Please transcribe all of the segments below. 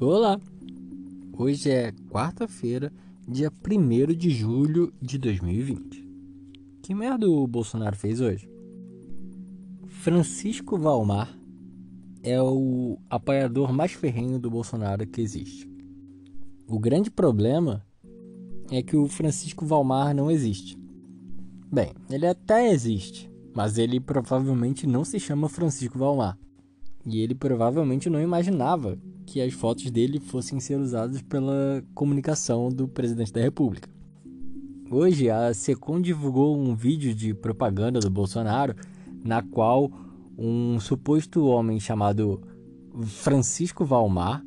Olá! Hoje é quarta-feira, dia 1 de julho de 2020. Que merda o Bolsonaro fez hoje? Francisco Valmar é o apoiador mais ferrenho do Bolsonaro que existe. O grande problema é que o Francisco Valmar não existe. Bem, ele até existe, mas ele provavelmente não se chama Francisco Valmar. E ele provavelmente não imaginava que as fotos dele fossem ser usadas pela comunicação do presidente da República. Hoje, a Secom divulgou um vídeo de propaganda do Bolsonaro na qual um suposto homem chamado Francisco Valmar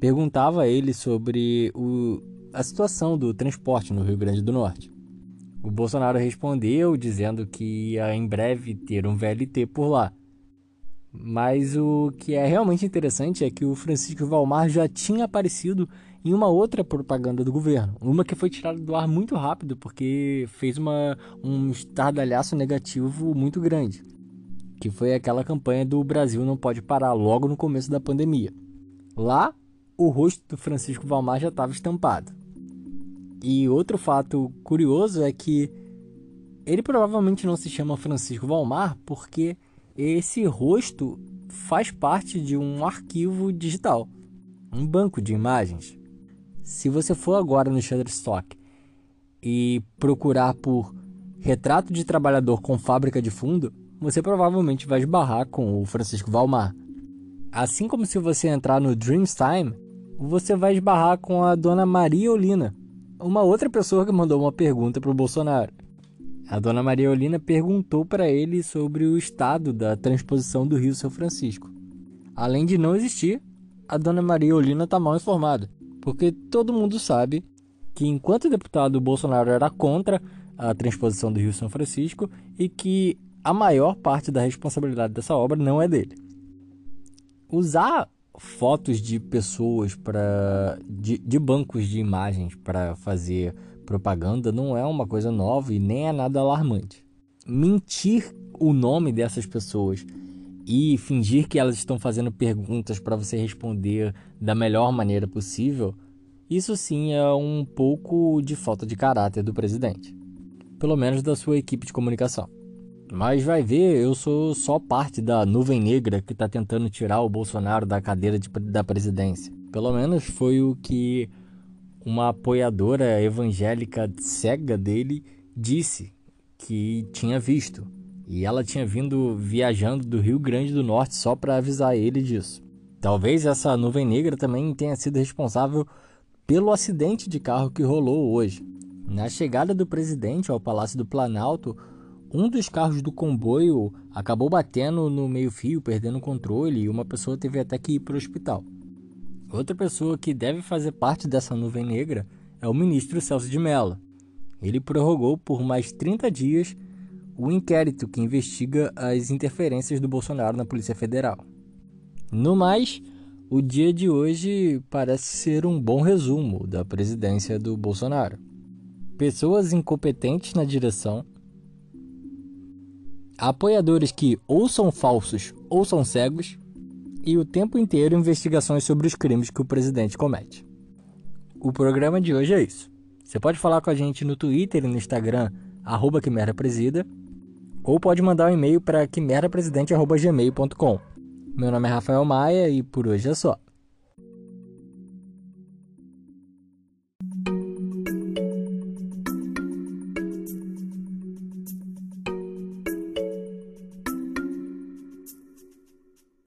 perguntava a ele sobre o, a situação do transporte no Rio Grande do Norte. O Bolsonaro respondeu dizendo que ia em breve ter um VLT por lá. Mas o que é realmente interessante é que o Francisco Valmar já tinha aparecido em uma outra propaganda do governo. Uma que foi tirada do ar muito rápido porque fez uma, um estardalhaço negativo muito grande. Que foi aquela campanha do Brasil não pode parar logo no começo da pandemia. Lá, o rosto do Francisco Valmar já estava estampado. E outro fato curioso é que ele provavelmente não se chama Francisco Valmar porque esse rosto faz parte de um arquivo digital, um banco de imagens. Se você for agora no Shutterstock e procurar por retrato de trabalhador com fábrica de fundo, você provavelmente vai esbarrar com o Francisco Valmar. Assim como se você entrar no Dreamtime, você vai esbarrar com a dona Maria Olina, uma outra pessoa que mandou uma pergunta para o Bolsonaro. A dona Maria Olina perguntou para ele sobre o estado da transposição do Rio São Francisco. Além de não existir, a dona Maria Olina está mal informada, porque todo mundo sabe que enquanto deputado Bolsonaro era contra a transposição do Rio São Francisco e que a maior parte da responsabilidade dessa obra não é dele. Usar fotos de pessoas para de, de bancos de imagens para fazer propaganda não é uma coisa nova e nem é nada alarmante. Mentir o nome dessas pessoas e fingir que elas estão fazendo perguntas para você responder da melhor maneira possível, isso sim é um pouco de falta de caráter do presidente, pelo menos da sua equipe de comunicação. Mas vai ver, eu sou só parte da nuvem negra que está tentando tirar o Bolsonaro da cadeira de, da presidência. Pelo menos foi o que uma apoiadora evangélica cega dele disse que tinha visto. E ela tinha vindo viajando do Rio Grande do Norte só para avisar ele disso. Talvez essa nuvem negra também tenha sido responsável pelo acidente de carro que rolou hoje. Na chegada do presidente ao Palácio do Planalto, um dos carros do comboio acabou batendo no meio-fio, perdendo o controle, e uma pessoa teve até que ir para o hospital. Outra pessoa que deve fazer parte dessa nuvem negra é o ministro Celso de Mello. Ele prorrogou por mais 30 dias o inquérito que investiga as interferências do Bolsonaro na Polícia Federal. No mais, o dia de hoje parece ser um bom resumo da presidência do Bolsonaro. Pessoas incompetentes na direção, apoiadores que ou são falsos ou são cegos, e o tempo inteiro investigações sobre os crimes que o presidente comete. O programa de hoje é isso. Você pode falar com a gente no Twitter e no Instagram, arroba Presida, ou pode mandar um e-mail para quimerdapresidente.gmail.com. Meu nome é Rafael Maia e por hoje é só.